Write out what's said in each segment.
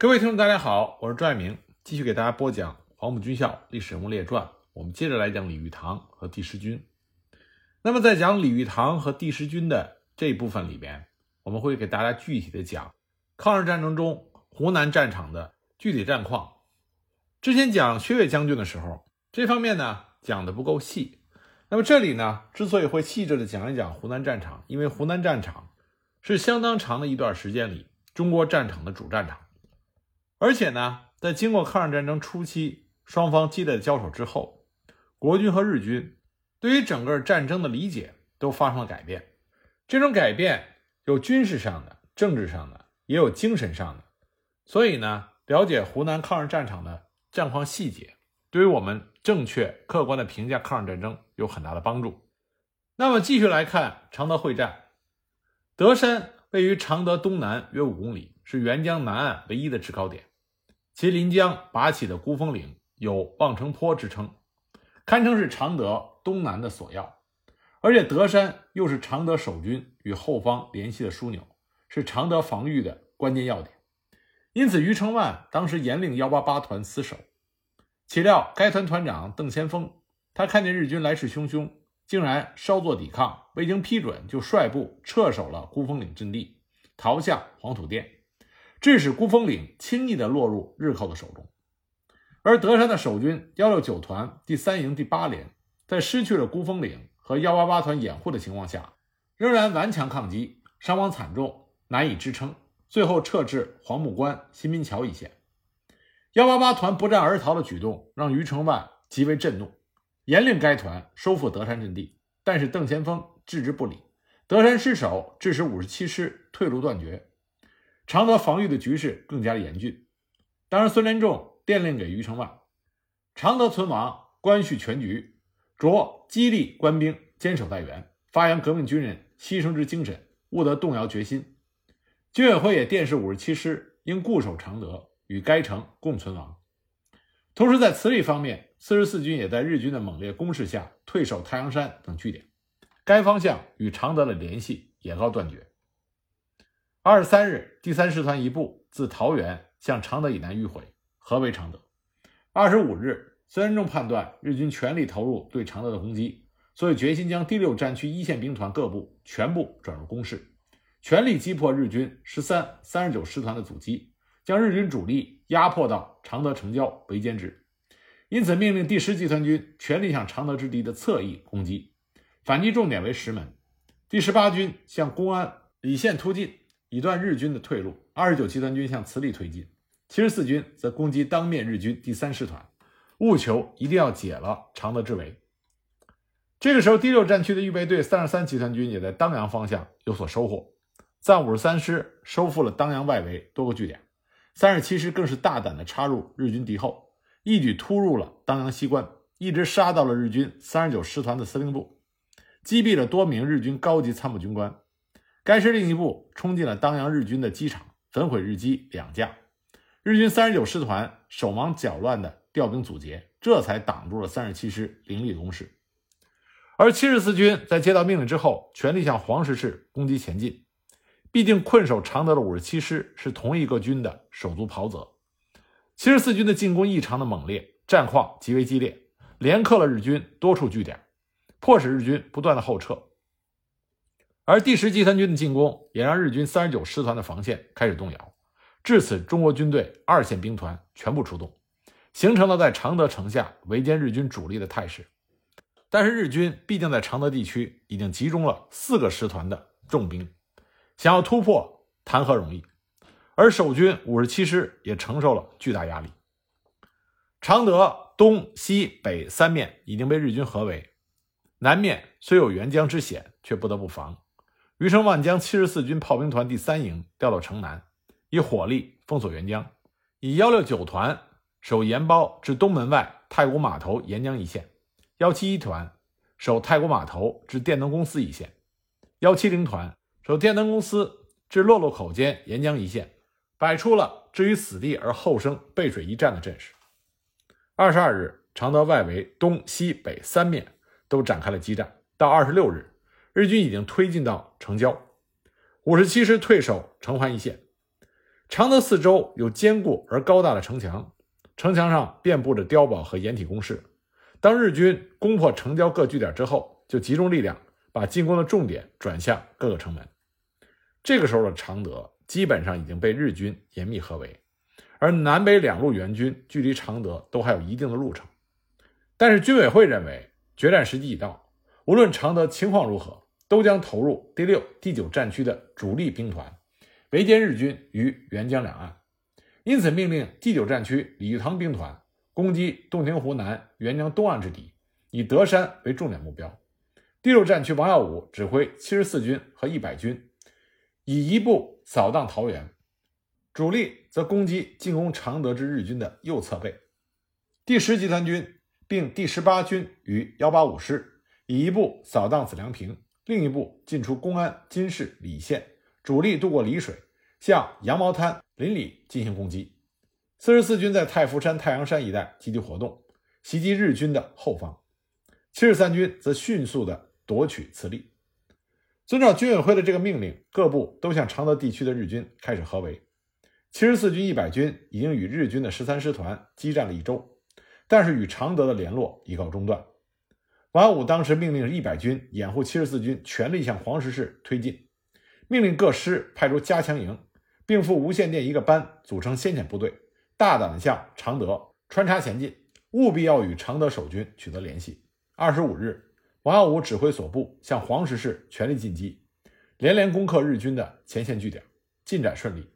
各位听众，大家好，我是朱爱明，继续给大家播讲《黄埔军校历史人物列传》。我们接着来讲李玉堂和第十军。那么，在讲李玉堂和第十军的这一部分里边，我们会给大家具体的讲抗日战争中湖南战场的具体战况。之前讲薛岳将军的时候，这方面呢讲的不够细。那么这里呢，之所以会细致的讲一讲湖南战场，因为湖南战场是相当长的一段时间里中国战场的主战场，而且呢，在经过抗日战争初期双方激烈的交手之后，国军和日军对于整个战争的理解都发生了改变。这种改变有军事上的、政治上的，也有精神上的。所以呢，了解湖南抗日战场的战况细节，对于我们正确客观的评价抗日战争有很大的帮助。那么继续来看常德会战，德山位于常德东南约五公里，是沅江南岸唯一的制高点。其临江拔起的孤峰岭有望城坡之称，堪称是常德东南的锁要。而且德山又是常德守军与后方联系的枢纽，是常德防御的关键要点。因此，余承万当时严令幺八八团死守。岂料该团团长邓先锋，他看见日军来势汹汹，竟然稍作抵抗，未经批准就率部撤守了孤峰岭阵地，逃向黄土店，致使孤峰岭轻易地落入日寇的手中。而德山的守军幺六九团第三营第八连，在失去了孤峰岭和幺八八团掩护的情况下，仍然顽强抗击，伤亡惨重，难以支撑。最后撤至黄木关、新民桥一线。幺八八团不战而逃的举动让余承万极为震怒，严令该团收复德山阵地。但是邓先锋置之不理，德山失守，致使五十七师退路断绝，常德防御的局势更加严峻。当时孙连仲电令给余承万：常德存亡，关系全局，着激励官兵坚守待援，发扬革命军人牺牲之精神，勿得动摇决心。军委会也电示五十七师应固守常德，与该城共存亡。同时，在磁力方面，四十四军也在日军的猛烈攻势下退守太阳山等据点，该方向与常德的联系也告断绝。二十三日，第三师团一部自桃园向常德以南迂回，合围常德。二十五日，孙连仲判断日军全力投入对常德的攻击，所以决心将第六战区一线兵团各部全部转入攻势。全力击破日军十三、三十九师团的阻击，将日军主力压迫到常德城郊围歼之。因此，命令第十集团军全力向常德之敌的侧翼攻击，反击重点为石门。第十八军向公安里线突进，以断日军的退路。二十九集团军向慈利推进，七十四军则攻击当面日军第三师团，务求一定要解了常德之围。这个时候，第六战区的预备队三十三集团军也在当阳方向有所收获。暂五十三师收复了当阳外围多个据点，三十七师更是大胆地插入日军敌后，一举突入了当阳西关，一直杀到了日军三十九师团的司令部，击毙了多名日军高级参谋军官。该师另一部冲进了当阳日军的机场，焚毁日机两架。日军三十九师团手忙脚乱地调兵阻截，这才挡住了三十七师凌厉攻势。而七十四军在接到命令之后，全力向黄石市攻击前进。毕竟困守常德的五十七师是同一个军的手足袍泽，七十四军的进攻异常的猛烈，战况极为激烈，连克了日军多处据点，迫使日军不断的后撤。而第十集团军的进攻也让日军三十九师团的防线开始动摇，至此中国军队二线兵团全部出动，形成了在常德城下围歼日军主力的态势。但是日军毕竟在常德地区已经集中了四个师团的重兵。想要突破，谈何容易？而守军五十七师也承受了巨大压力。常德东西北三面已经被日军合围，南面虽有沅江之险，却不得不防。余承万将七十四军炮兵团第三营调到城南，以火力封锁沅江；以幺六九团守盐包至东门外太古码头沿江一线；幺七一团守太古码头至电灯公司一线；幺七零团。守电灯公司至洛洛口间沿江一线，摆出了置于死地而后生背水一战的阵势。二十二日，常德外围东西北三面都展开了激战。到二十六日，日军已经推进到城郊，五十七师退守城环一线。常德四周有坚固而高大的城墙，城墙上遍布着碉堡和掩体工事。当日军攻破城郊各据点之后，就集中力量把进攻的重点转向各个城门。这个时候的常德基本上已经被日军严密合围，而南北两路援军距离常德都还有一定的路程。但是军委会认为决战时机已到，无论常德情况如何，都将投入第六、第九战区的主力兵团。围歼日军于沅江两岸，因此命令第九战区李玉堂兵团攻击洞庭湖南沅江东岸之敌，以德山为重点目标。第六战区王耀武指挥七十四军和一百军，以一部扫荡桃园，主力则攻击进攻常德之日军的右侧背。第十集团军并第十八军与幺八五师，以一部扫荡子良平，另一部进出公安、金市、礼县。主力渡过澧水，向羊毛滩、临里进行攻击。四十四军在太福山、太阳山一带积极活动，袭击日军的后方。七十三军则迅速地夺取慈利。遵照军委会的这个命令，各部都向常德地区的日军开始合围。七十四军一百军已经与日军的十三师团激战了一周，但是与常德的联络已告中断。王耀武当时命令一百军掩护七十四军全力向黄石市推进。命令各师派出加强营，并赴无线电一个班，组成先遣部队，大胆地向常德穿插前进，务必要与常德守军取得联系。二十五日，王耀武指挥所部向黄石市全力进击，连连攻克日军的前线据点，进展顺利。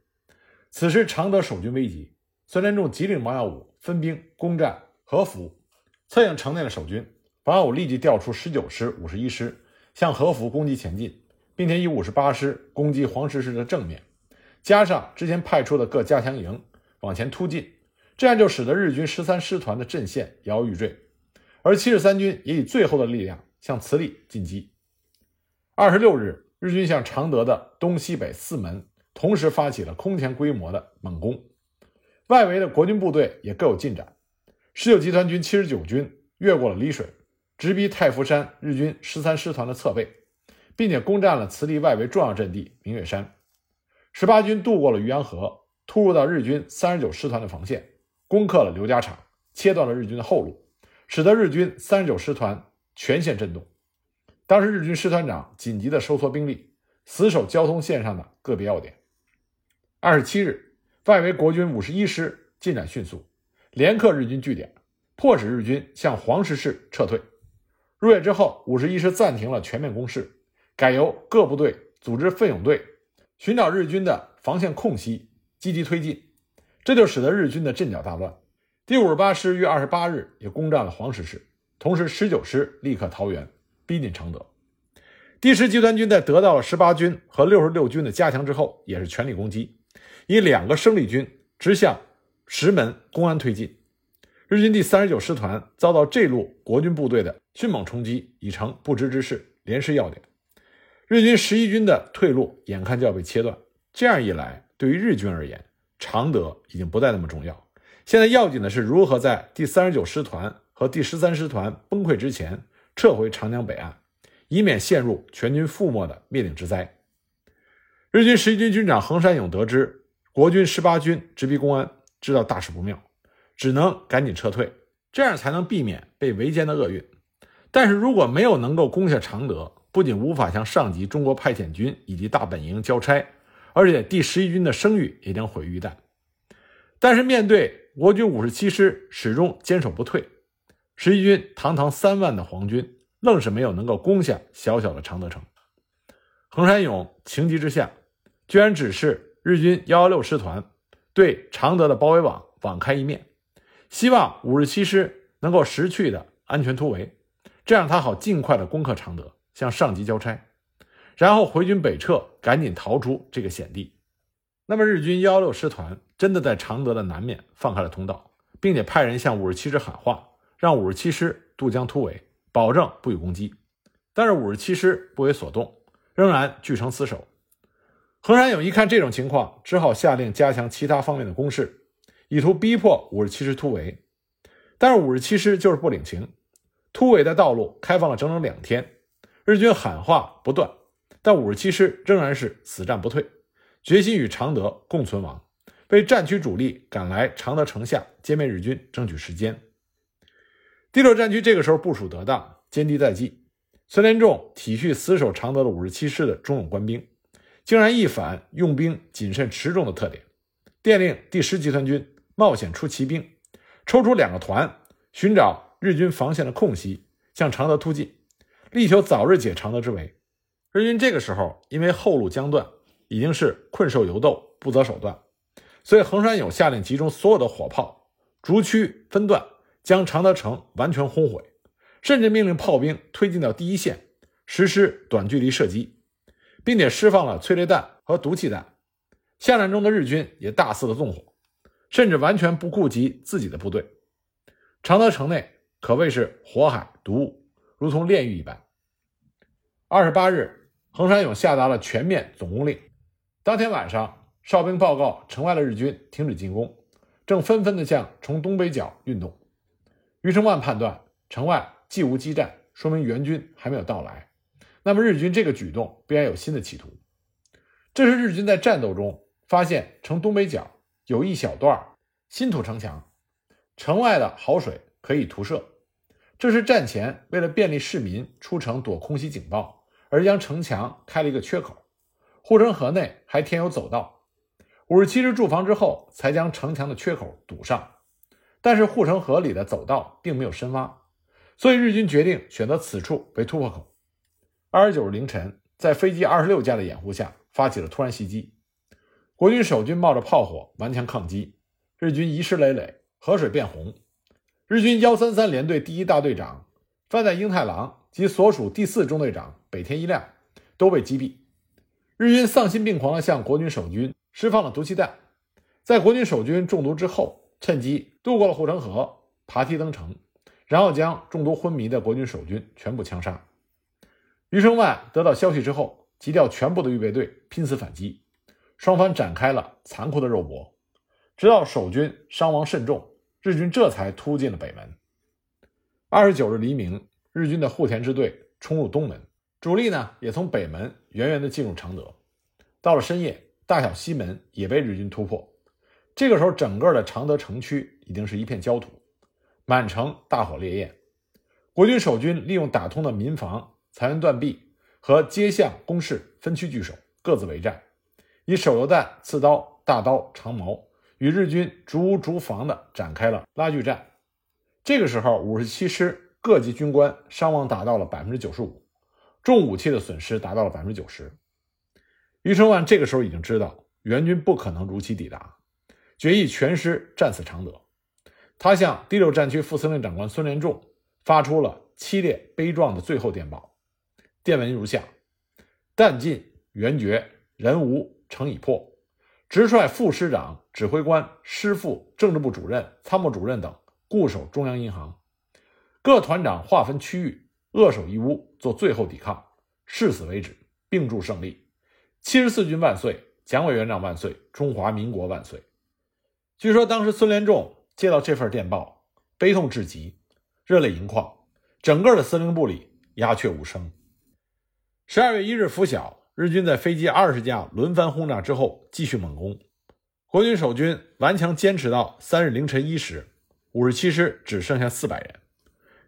此时常德守军危急，孙连仲急令王耀武分兵攻占和府，策应城内的守军。王武立即调出十九师、五十一师向和服攻击前进。并且以五十八师攻击黄石市的正面，加上之前派出的各加强营往前突进，这样就使得日军十三师团的阵线摇摇欲坠。而七十三军也以最后的力量向慈利进击。二十六日，日军向常德的东西北四门同时发起了空前规模的猛攻，外围的国军部队也各有进展。十九集团军七十九军越过了澧水，直逼太福山日军十三师团的侧背。并且攻占了慈利外围重要阵地明月山。十八军渡过了渔阳河，突入到日军三十九师团的防线，攻克了刘家场，切断了日军的后路，使得日军三十九师团全线震动。当时日军师团长紧急的收缩兵力，死守交通线上的个别要点。二十七日，外围国军五十一师进展迅速，连克日军据点，迫使日军向黄石市撤退。入夜之后，五十一师暂停了全面攻势。改由各部队组织奋勇队，寻找日军的防线空隙，积极推进，这就使得日军的阵脚大乱。第五十八师于二十八日也攻占了黄石市，同时十九师立刻桃园，逼近常德。第十集团军在得到了十八军和六十六军的加强之后，也是全力攻击，以两个生力军直向石门、公安推进。日军第三十九师团遭到这路国军部队的迅猛冲击，已成不支之势，连失要点。日军十一军的退路眼看就要被切断，这样一来，对于日军而言，常德已经不再那么重要。现在要紧的是如何在第三十九师团和第十三师团崩溃之前撤回长江北岸，以免陷入全军覆没的灭顶之灾。日军十一军军长横山勇得知国军十八军直逼公安，知道大事不妙，只能赶紧撤退，这样才能避免被围歼的厄运。但是如果没有能够攻下常德，不仅无法向上级中国派遣军以及大本营交差，而且第十一军的声誉也将毁于一旦。但是面对国军五十七师始终坚守不退，十一军堂堂三万的皇军，愣是没有能够攻下小小的常德城。横山勇情急之下，居然指示日军幺幺六师团对常德的包围网网开一面，希望五十七师能够识趣的安全突围，这样他好尽快的攻克常德。向上级交差，然后回军北撤，赶紧逃出这个险地。那么日军幺幺六师团真的在常德的南面放开了通道，并且派人向五十七师喊话，让五十七师渡江突围，保证不予攻击。但是五十七师不为所动，仍然据城死守。横山勇一看这种情况，只好下令加强其他方面的攻势，以图逼迫五十七师突围。但是五十七师就是不领情，突围的道路开放了整整两天。日军喊话不断，但五十七师仍然是死战不退，决心与常德共存亡，为战区主力赶来常德城下歼灭日军争取时间。第六战区这个时候部署得当，歼敌在即。孙连仲体恤死守常德的五十七师的忠勇官兵，竟然一反用兵谨慎持重的特点，电令第十集团军冒险出奇兵，抽出两个团，寻找日军防线的空隙，向常德突进，力求早日解常德之围。日军这个时候因为后路将断，已经是困兽犹斗，不择手段，所以横山勇下令集中所有的火炮，逐区分段将常德城完全轰毁。甚至命令炮兵推进到第一线，实施短距离射击，并且释放了催泪弹和毒气弹。下战中的日军也大肆的纵火，甚至完全不顾及自己的部队。常德城内可谓是火海毒雾，如同炼狱一般。二十八日，横山勇下达了全面总攻令。当天晚上，哨兵报告城外的日军停止进攻，正纷纷的向城东北角运动。余承万判断城外。既无激战，说明援军还没有到来。那么日军这个举动必然有新的企图。这是日军在战斗中发现城东北角有一小段新土城墙，城外的好水可以涂射。这是战前为了便利市民出城躲空袭警报，而将城墙开了一个缺口。护城河内还填有走道。五十七师驻防之后，才将城墙的缺口堵上。但是护城河里的走道并没有深挖。所以日军决定选择此处为突破口。二十九日凌晨，在飞机二十六架的掩护下，发起了突然袭击。国军守军冒着炮火顽强抗击，日军遗失累累，河水变红。日军幺三三联队第一大队长范在英太郎及所属第四中队长北天一亮都被击毙。日军丧心病狂地向国军守军释放了毒气弹，在国军守军中毒之后，趁机渡过了护城河，爬梯登城。然后将中毒昏迷的国军守军全部枪杀。余承万得到消息之后，急调全部的预备队拼死反击，双方展开了残酷的肉搏，直到守军伤亡甚重，日军这才突进了北门。二十九日黎明，日军的户田支队冲入东门，主力呢也从北门远远地进入常德。到了深夜，大小西门也被日军突破。这个时候，整个的常德城区已经是一片焦土。满城大火烈焰，国军守军利用打通的民房、残垣断壁和街巷工事分区据守，各自为战，以手榴弹、刺刀、大刀、长矛与日军逐屋逐房的展开了拉锯战。这个时候，五十七师各级军官伤亡达到了百分之九十五，重武器的损失达到了百分之九十。余承万这个时候已经知道援军不可能如期抵达，决议全师战死常德。他向第六战区副司令长官孙连仲发出了凄烈悲壮的最后电报，电文如下：弹尽援绝，人无城已破。直率副师长、指挥官、师副、政治部主任、参谋主任等固守中央银行，各团长划分区域，扼守一屋，做最后抵抗，誓死为止，并祝胜利。七十四军万岁！蒋委员长万岁！中华民国万岁！据说当时孙连仲。接到这份电报，悲痛至极，热泪盈眶，整个的司令部里鸦雀无声。十二月一日拂晓，日军在飞机二十架轮番轰炸之后，继续猛攻。国军守军顽强坚持到三日凌晨一时，五十七师只剩下四百人。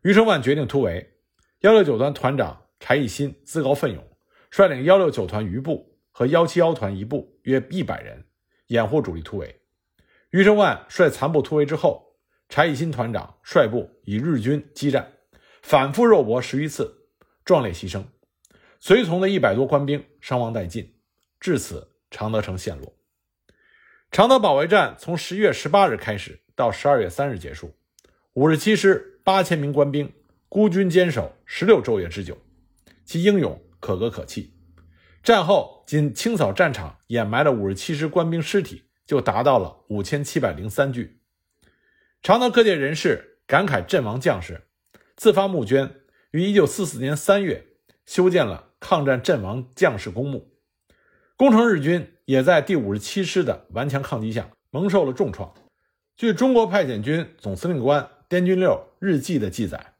余承万决定突围，幺六九团团长柴义新自告奋勇，率领幺六九团余部和幺七幺团一部约一百人，掩护主力突围。余承万率残部突围之后，柴义新团长率部与日军激战，反复肉搏十余次，壮烈牺牲，随从的一百多官兵伤亡殆尽，至此常德城陷落。常德保卫战从十一月十八日开始，到十二月三日结束，五十七师八千名官兵孤军坚守十六昼夜之久，其英勇可歌可泣。战后仅清扫战场、掩埋了五十七师官兵尸体。就达到了五千七百零三具。常德各界人士感慨阵亡将士，自发募捐，于一九四四年三月修建了抗战阵亡将士公墓。攻城日军也在第五十七师的顽强抗击下蒙受了重创。据中国派遣军总司令官滇军六日记的记载，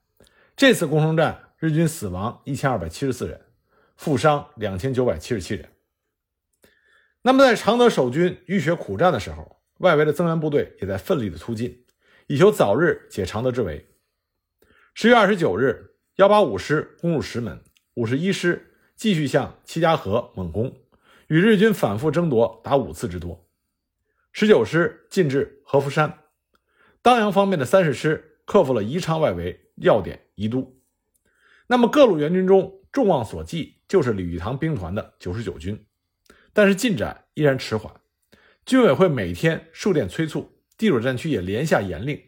这次攻城战日军死亡一千二百七十四人，负伤两千九百七十七人。那么，在常德守军浴血苦战的时候，外围的增援部队也在奋力的突进，以求早日解常德之围。十月二十九日，幺八五师攻入石门，五十一师继续向七家河猛攻，与日军反复争夺达五次之多。十九师进至合福山，当阳方面的三十师克服了宜昌外围要点宜都。那么各路援军中众望所寄就是李玉堂兵团的九十九军，但是进展依然迟缓。军委会每天数电催促，地主战区也连下严令，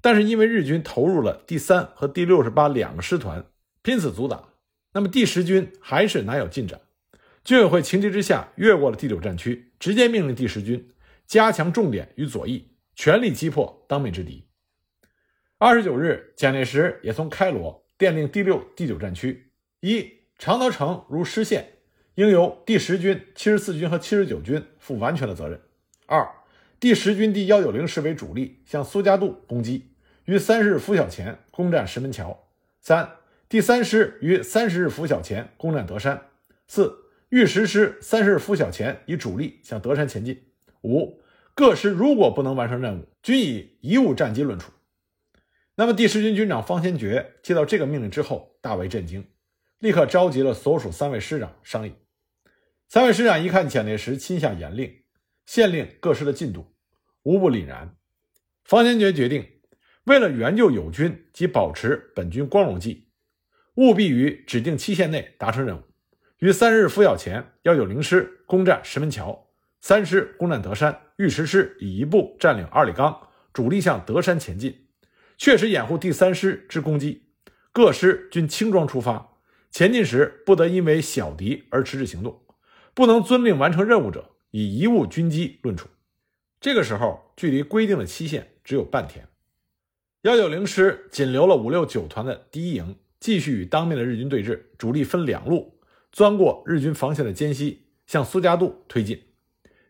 但是因为日军投入了第三和第六十八两个师团，拼死阻挡，那么第十军还是难有进展。军委会情急之下越过了第九战区，直接命令第十军加强重点与左翼，全力击破当面之敌。二十九日，蒋介石也从开罗电令第六、第九战区：一、常德城如失陷，应由第十军、七十四军和七十九军负完全的责任。二，第十军第幺九零师为主力向苏家渡攻击，于三十日拂晓前攻占石门桥。三，第三师于三十日拂晓前攻占德山。四，御十师三十日拂晓前以主力向德山前进。五，各师如果不能完成任务，均以贻误战机论处。那么，第十军军长方先觉接到这个命令之后，大为震惊，立刻召集了所属三位师长商议。三位师长一看蒋介石亲下严令。限令各师的进度，无不凛然。方先觉决定，为了援救友军及保持本军光荣记，务必于指定期限内达成任务。于三日拂晓前，幺九零师攻占石门桥，三师攻占德山，御石师以一部占领二里岗，主力向德山前进，确实掩护第三师之攻击。各师均轻装出发，前进时不得因为小敌而迟滞行动，不能遵令完成任务者。以贻误军机论处，这个时候距离规定的期限只有半天。幺九零师仅留了五六九团的第一营，继续与当面的日军对峙，主力分两路钻过日军防线的间隙，向苏家渡推进。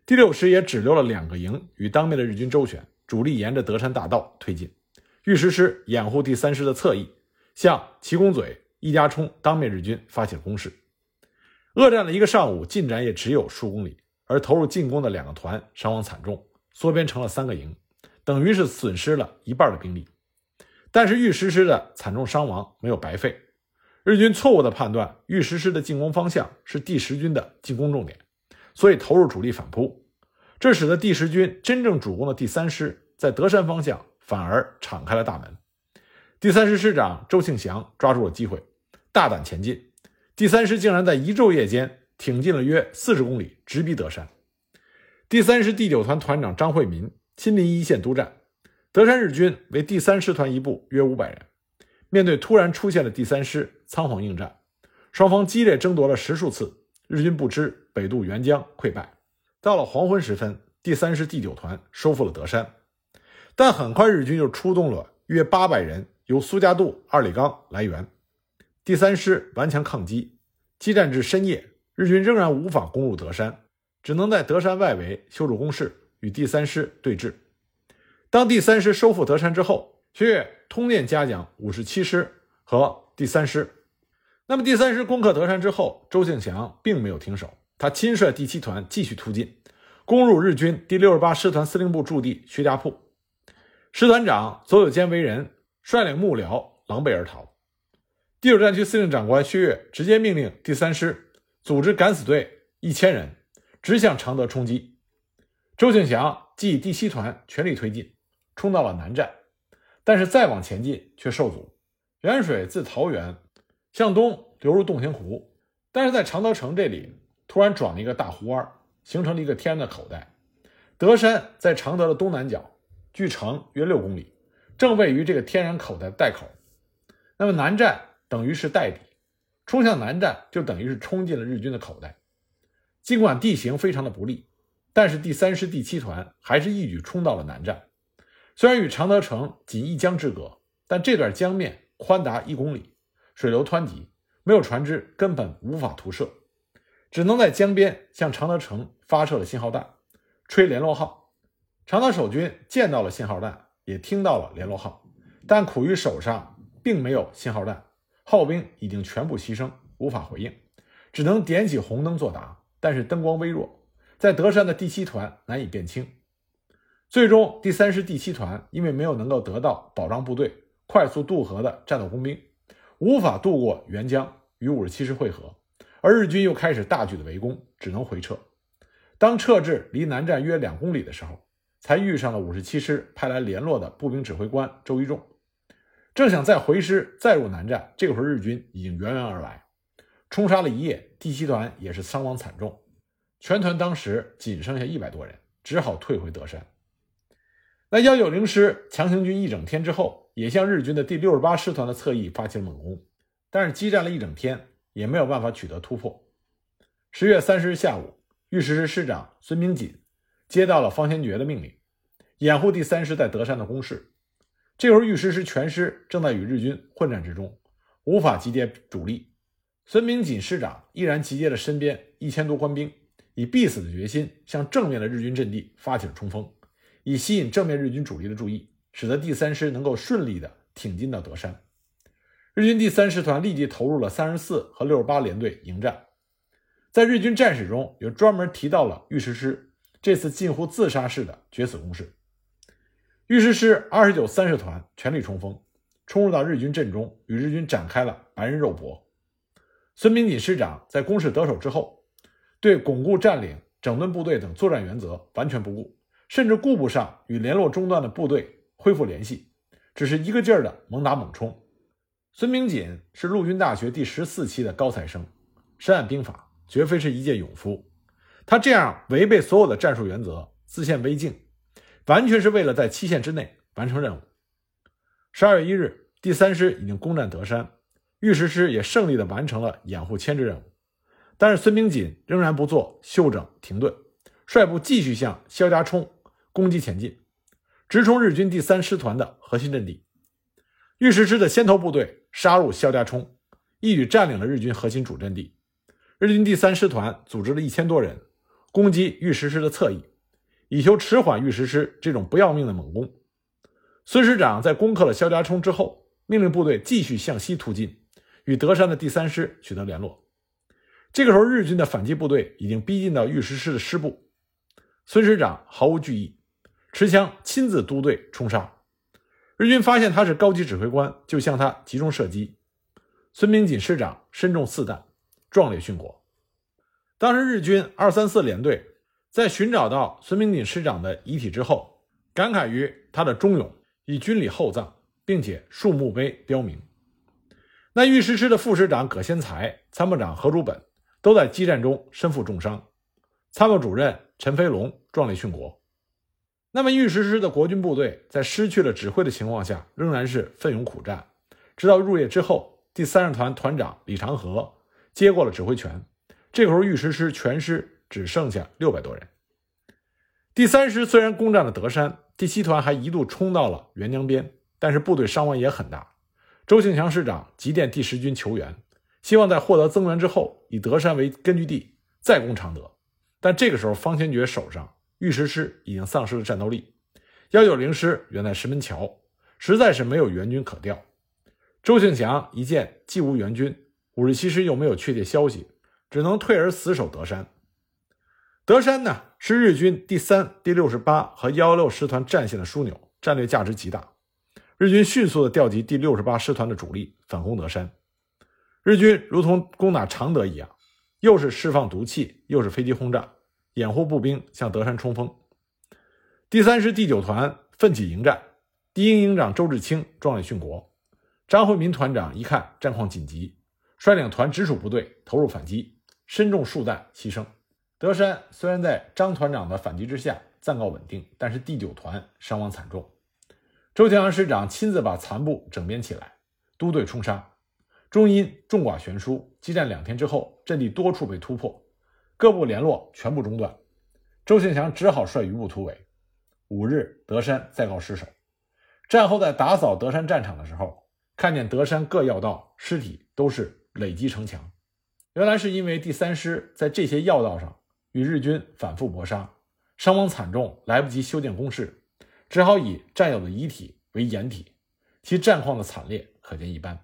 第六师也只留了两个营与当面的日军周旋，主力沿着德山大道推进。御十师掩护第三师的侧翼，向齐公嘴、易家冲当面日军发起了攻势。恶战了一个上午，进展也只有数公里。而投入进攻的两个团伤亡惨重，缩编成了三个营，等于是损失了一半的兵力。但是御师师的惨重伤亡没有白费，日军错误的判断御师师的进攻方向是第十军的进攻重点，所以投入主力反扑，这使得第十军真正主攻的第三师在德山方向反而敞开了大门。第三师师长周庆祥抓住了机会，大胆前进，第三师竟然在一昼夜间。挺进了约四十公里，直逼德山。第三师第九团团长张惠民亲临一线督战。德山日军为第三师团一部，约五百人。面对突然出现的第三师，仓皇应战，双方激烈争夺了十数次。日军不知北渡援江，溃败。到了黄昏时分，第三师第九团收复了德山，但很快日军就出动了约八百人，由苏家渡、二里岗来援。第三师顽强抗击，激战至深夜。日军仍然无法攻入德山，只能在德山外围修筑工事，与第三师对峙。当第三师收复德山之后，薛岳通电嘉奖五十七师和第三师。那么第三师攻克德山之后，周庆祥并没有停手，他亲率第七团继续突进，攻入日军第六十八师团司令部驻地薛家铺。师团长左有坚为人，率领幕僚狼狈而逃。第九战区司令长官薛岳直接命令第三师。组织敢死队一千人，直向常德冲击。周庆祥即第七团全力推进，冲到了南站，但是再往前进却受阻。原水自桃园向东流入洞庭湖，但是在常德城这里突然转了一个大湖弯，形成了一个天然的口袋。德山在常德的东南角，距城约六公里，正位于这个天然口袋的袋口。那么南站等于是袋底。冲向南站就等于是冲进了日军的口袋。尽管地形非常的不利，但是第三师第七团还是一举冲到了南站。虽然与常德城仅一江之隔，但这段江面宽达一公里，水流湍急，没有船只根本无法图射，只能在江边向常德城发射了信号弹，吹联络号。常德守军见到了信号弹，也听到了联络号，但苦于手上并没有信号弹。炮兵已经全部牺牲，无法回应，只能点起红灯作答。但是灯光微弱，在德山的第七团难以辨清。最终，第三师第七团因为没有能够得到保障部队快速渡河的战斗工兵，无法渡过沅江与五十七师会合，而日军又开始大举的围攻，只能回撤。当撤至离南站约两公里的时候，才遇上了五十七师派来联络的步兵指挥官周一仲，正想再回师再入南站，这个时候日军已经源源而来，冲杀了一夜，第七团也是伤亡惨重，全团当时仅剩下一百多人，只好退回德山。那幺九零师强行军一整天之后，也向日军的第六十八师团的侧翼发起了猛攻，但是激战了一整天，也没有办法取得突破。十月三十日下午，御史师师长孙明锦接到了方先觉的命令，掩护第三师在德山的攻势。这时候，御史师全师正在与日军混战之中，无法集结主力。孙明锦师长毅然集结了身边一千多官兵，以必死的决心向正面的日军阵地发起了冲锋。以吸引正面日军主力的注意，使得第三师能够顺利的挺进到德山。日军第三师团立即投入了三十四和六十八联队迎战。在日军战史中有专门提到了御师师这次近乎自杀式的决死攻势。御师师二十九三师团全力冲锋，冲入到日军阵中，与日军展开了白刃肉搏。孙明锦师长在攻势得手之后，对巩固占领、整顿部队等作战原则完全不顾。甚至顾不上与联络中断的部队恢复联系，只是一个劲儿的猛打猛冲。孙明锦是陆军大学第十四期的高材生，深谙兵法，绝非是一介勇夫。他这样违背所有的战术原则，自陷危境，完全是为了在期限之内完成任务。十二月一日，第三师已经攻占德山，御石师也胜利地完成了掩护牵制任务，但是孙明锦仍然不做休整停顿，率部继续向肖家冲。攻击前进，直冲日军第三师团的核心阵地。御史师的先头部队杀入肖家冲，一举占领了日军核心主阵地。日军第三师团组织了一千多人攻击御史师的侧翼，以求迟缓御史师这种不要命的猛攻。孙师长在攻克了肖家冲之后，命令部队继续向西突进，与德山的第三师取得联络。这个时候，日军的反击部队已经逼近到御史师的师部，孙师长毫无惧意。持枪亲自督队冲杀，日军发现他是高级指挥官，就向他集中射击。孙明锦师长身中四弹，壮烈殉国。当时日军二三四联队在寻找到孙明锦师长的遗体之后，感慨于他的忠勇，以军礼厚葬，并且树墓碑标明。那御师师的副师长葛先才、参谋长何竹本都在激战中身负重伤，参谋主任陈飞龙壮烈殉国。那么，御史师的国军部队在失去了指挥的情况下，仍然是奋勇苦战。直到入夜之后，第三十团团长李长河接过了指挥权。这个时候，御史师全师只剩下六百多人。第三师虽然攻占了德山，第七团还一度冲到了沅江边，但是部队伤亡也很大。周庆祥师长急电第十军求援，希望在获得增援之后，以德山为根据地再攻常德。但这个时候，方先觉手上。玉石师已经丧失了战斗力，幺九零师远在石门桥，实在是没有援军可调。周庆祥一见既无援军，五十七师又没有确切消息，只能退而死守德山。德山呢，是日军第三、第六十八和幺幺六师团战线的枢纽，战略价值极大。日军迅速的调集第六十八师团的主力反攻德山。日军如同攻打常德一样，又是释放毒气，又是飞机轰炸。掩护步兵向德山冲锋，第三师第九团奋起迎战，第一营营长周志清壮烈殉国。张惠民团长一看战况紧急，率领团直属部队投入反击，身中数弹牺牲。德山虽然在张团长的反击之下暂告稳定，但是第九团伤亡惨重。周庆阳师长亲自把残部整编起来，督队冲杀，终因众寡悬殊，激战两天之后，阵地多处被突破。各部联络全部中断，周庆祥只好率余部突围。五日，德山再告失守。战后在打扫德山战场的时候，看见德山各要道尸体都是累积城墙，原来是因为第三师在这些要道上与日军反复搏杀，伤亡惨重，来不及修建工事，只好以战友的遗体为掩体，其战况的惨烈可见一斑。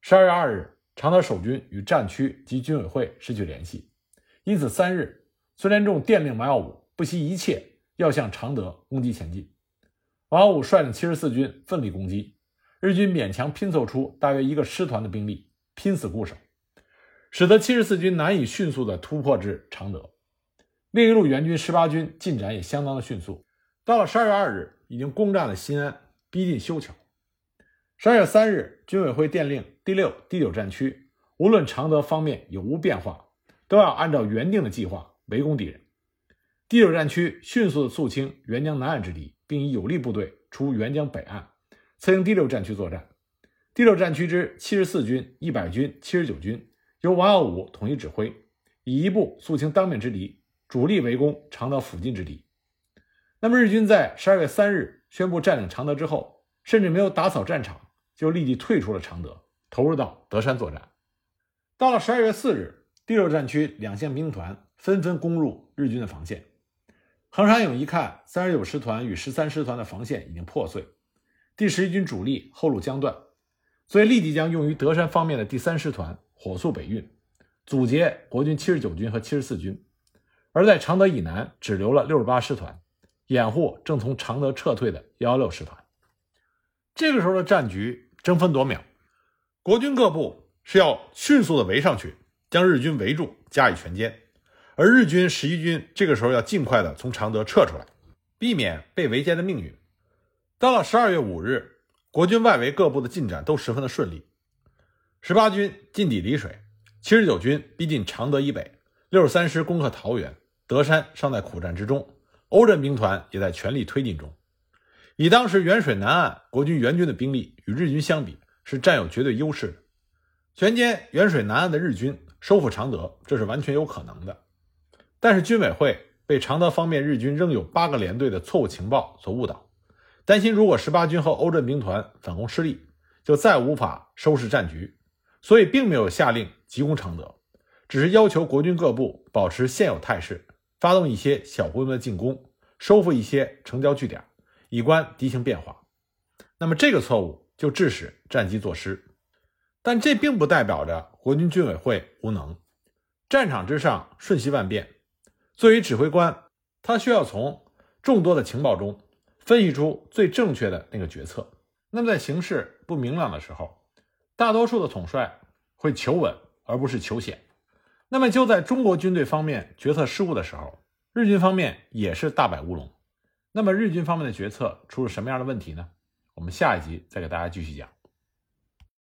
十二月二日，常德守军与战区及军委会失去联系。因此，三日，孙连仲电令马耀武不惜一切要向常德攻击前进。马耀武率领七十四军奋力攻击，日军勉强拼凑出大约一个师团的兵力，拼死固守，使得七十四军难以迅速的突破至常德。另一路援军十八军进展也相当的迅速，到了十二月二日，已经攻占了新安，逼近修桥。十二月三日，军委会电令第六、第九战区，无论常德方面有无变化，都要按照原定的计划围攻敌人。第九战区迅速的肃清沅江南岸之敌，并以有力部队出沅江北岸，策应第六战区作战。第六战区之七十四军、一百军、七十九军由王耀武统一指挥，以一部肃清当面之敌，主力围攻常德附近之敌。那么日军在十二月三日宣布占领常德之后，甚至没有打扫战场。就立即退出了常德，投入到德山作战。到了十二月四日，第六战区两线兵团纷纷攻入日军的防线。横山勇一看三十九师团与十三师团的防线已经破碎，第十一军主力后路将断，所以立即将用于德山方面的第三师团火速北运，阻截国军七十九军和七十四军。而在常德以南只留了六十八师团，掩护正从常德撤退的幺幺六师团。这个时候的战局。争分夺秒，国军各部是要迅速的围上去，将日军围住，加以全歼。而日军十一军这个时候要尽快的从常德撤出来，避免被围歼的命运。到了十二月五日，国军外围各部的进展都十分的顺利。十八军进抵丽水，七十九军逼近常德以北，六十三师攻克桃园，德山尚在苦战之中，欧震兵团也在全力推进中。以当时远水南岸国军援军的兵力与日军相比，是占有绝对优势的。全歼远水南岸的日军，收复常德，这是完全有可能的。但是军委会被常德方面日军仍有八个连队的错误情报所误导，担心如果十八军和欧震兵团反攻失利，就再无法收拾战局，所以并没有下令急攻常德，只是要求国军各部保持现有态势，发动一些小规模的进攻，收复一些城郊据点。以观敌情变化，那么这个错误就致使战机坐失，但这并不代表着国军军委会无能。战场之上瞬息万变，作为指挥官，他需要从众多的情报中分析出最正确的那个决策。那么在形势不明朗的时候，大多数的统帅会求稳而不是求险。那么就在中国军队方面决策失误的时候，日军方面也是大摆乌龙。那么日军方面的决策出了什么样的问题呢？我们下一集再给大家继续讲。